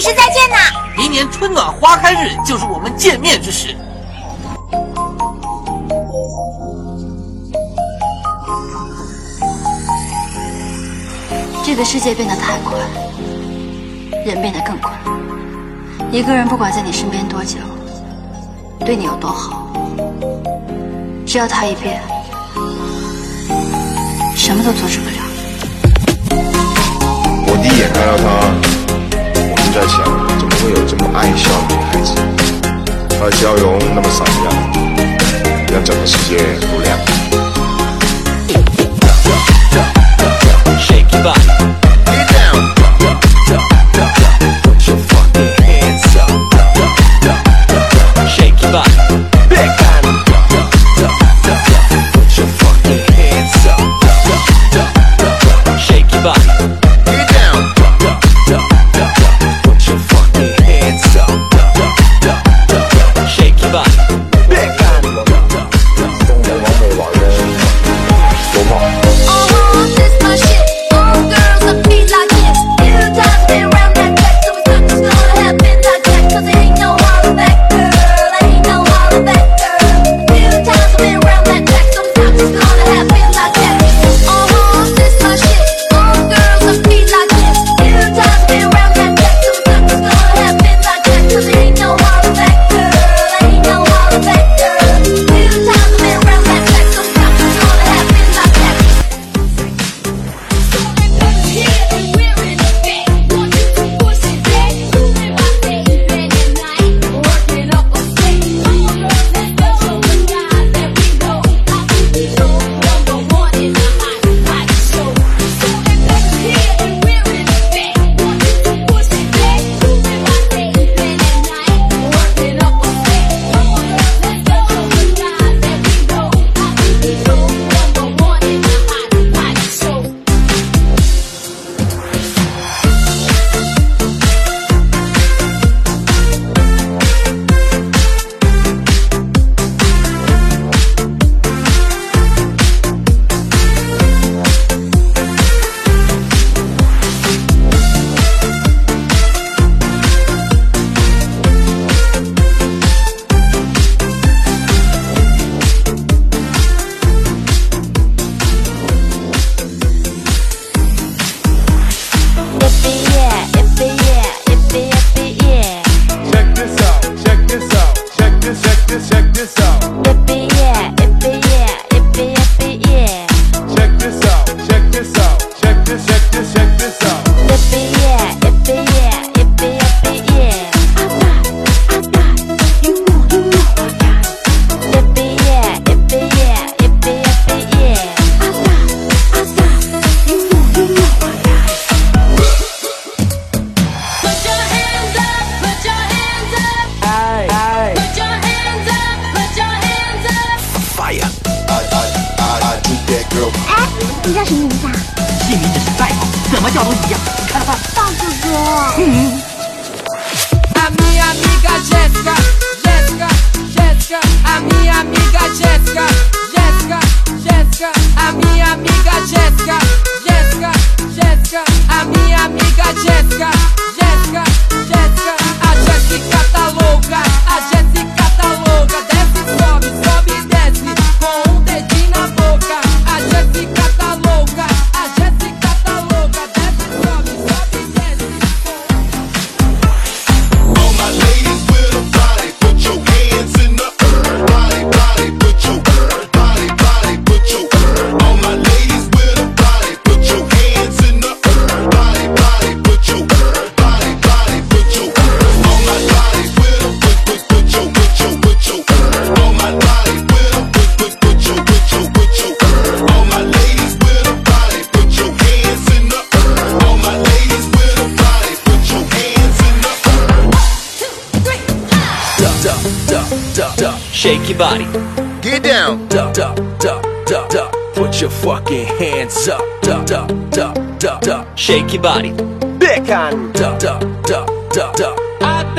是再见呐！明年春暖花开日就是我们见面之时。这个世界变得太快，人变得更快。一个人不管在你身边多久，对你有多好，只要他一变，什么都阻止不了。我第一眼看到他。微笑女孩子。她的笑容那么闪亮让整个世界都亮 Jéssica, a minha amiga Jéssica, Jéssica, Jéssica, a minha amiga Jéssica. Get down. Duh, duh, duh, duh, duh. Put your fucking hands up. Duh, duh, duh, duh, duh. Shake your body. Big on. Duh, duh, duh, duh, duh. I'm, a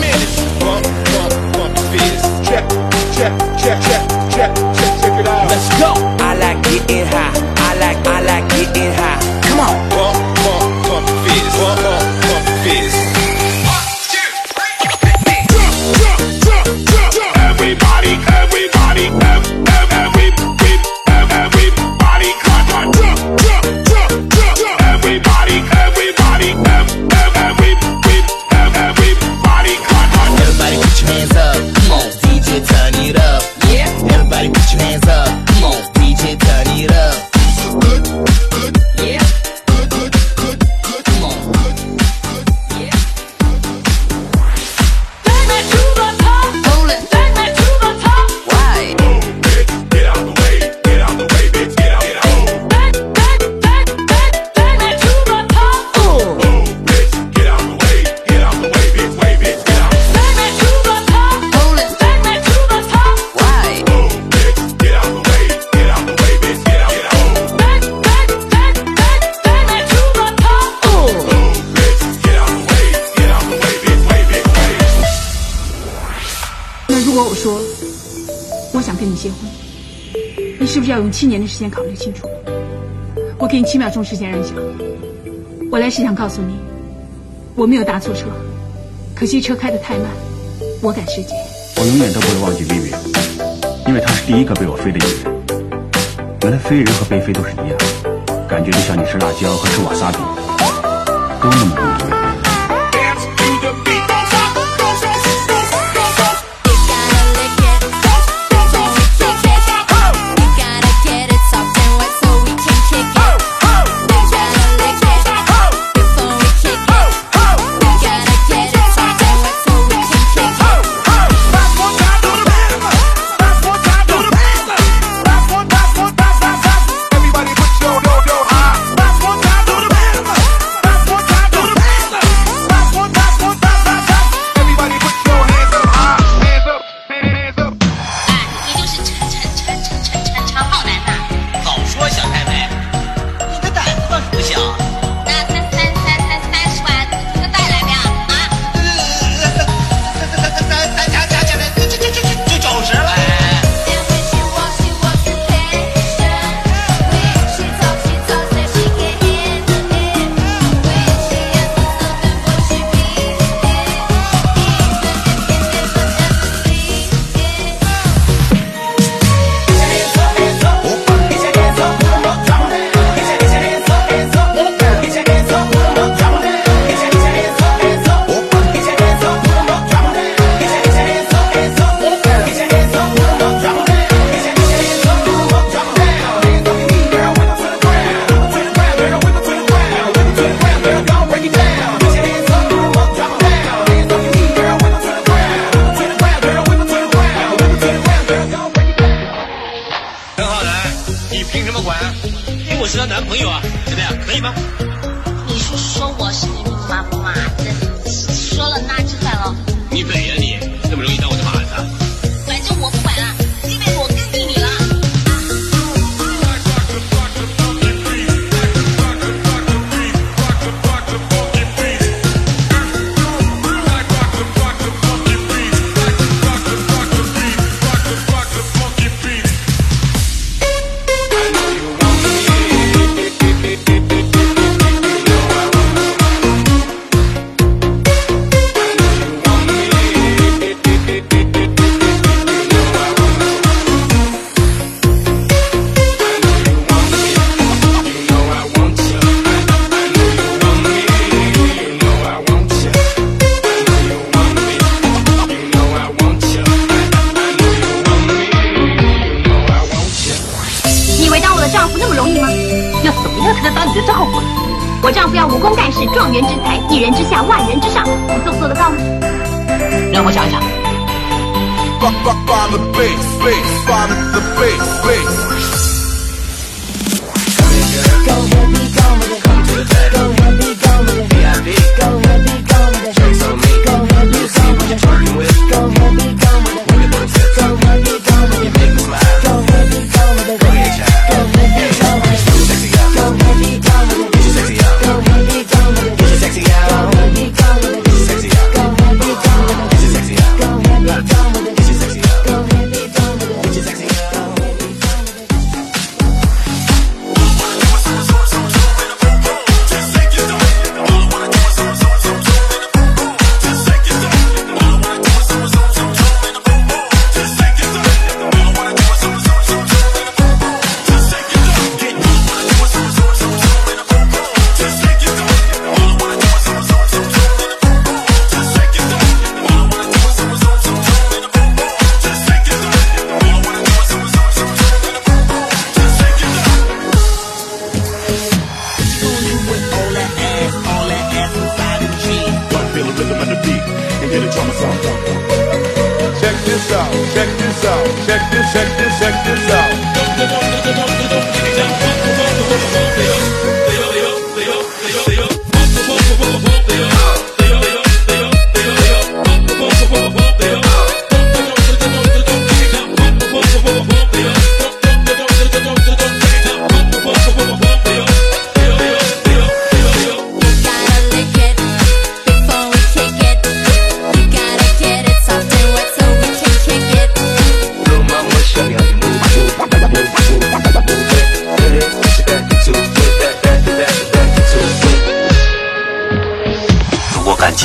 minute. Bump, bump, bump fist. Check, check, check, check, check, check, check it out. Let's go. I like getting high. I like, I like getting high. Africa. 你是不是要用七年的时间考虑清楚？我给你七秒钟时间让你想。我来是想告诉你，我没有搭错车，可惜车开得太慢，我赶时间。我永远都不会忘记薇薇，因为她是第一个被我飞的女人。原来飞人和被飞都是一样，感觉就像你吃辣椒和吃瓦萨比，都那么为我是她男朋友啊，怎么样？可以吗？你是说我是你妈妈的？说了那就算了，你美呀你，我丈夫要武功盖世，状元之才，一人之下，万人之上，你做不做得到呢？让我想一想。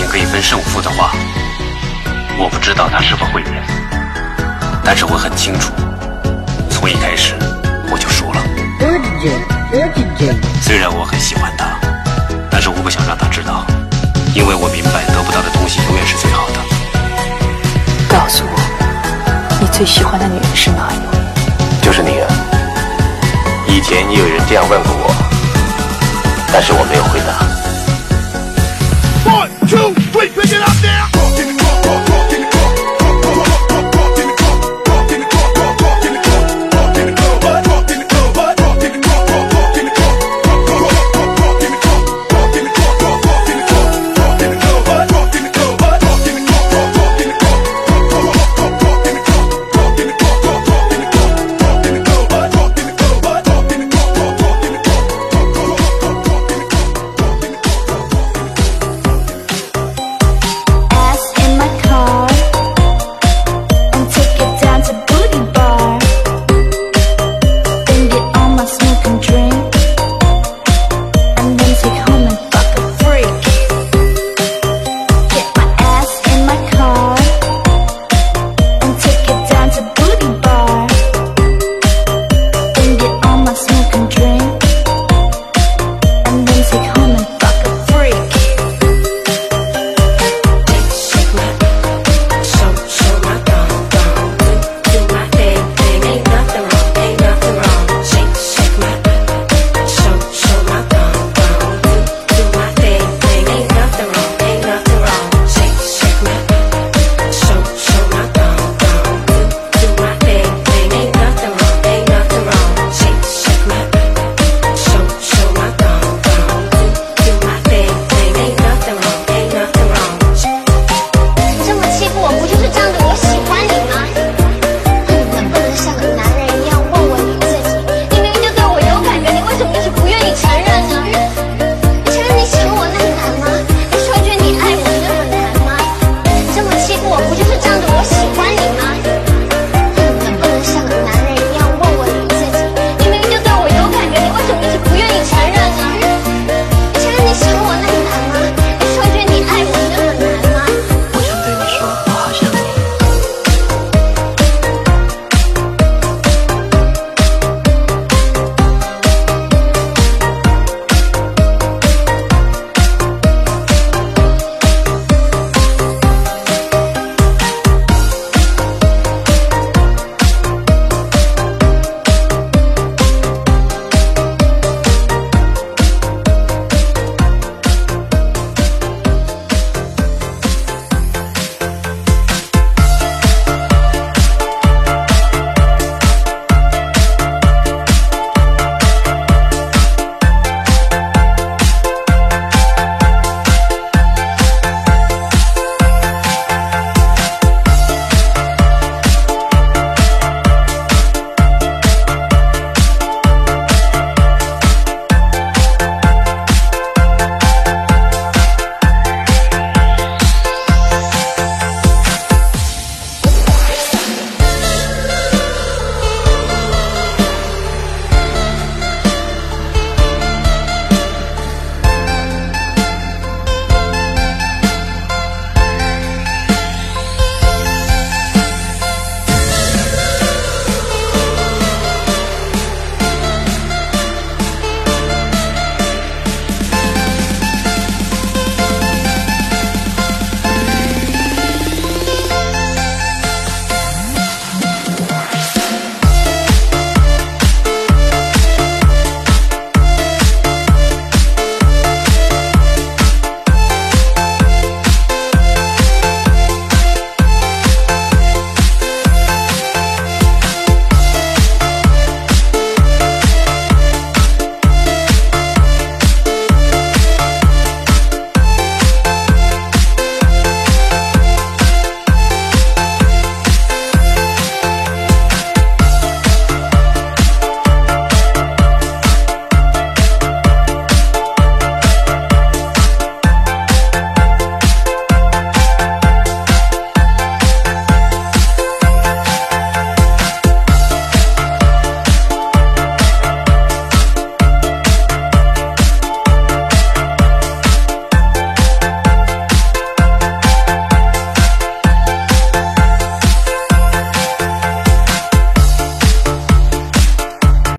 情可以分胜负的话，我不知道他是否会赢，但是我很清楚，从一开始我就输了。虽然我很喜欢他，但是我不想让他知道，因为我明白得不到的东西永远是最好的。告诉我，你最喜欢的女人是哪一位？就是你啊！以前也有人这样问过我，但是我没有回答。Two, three, pick it up now.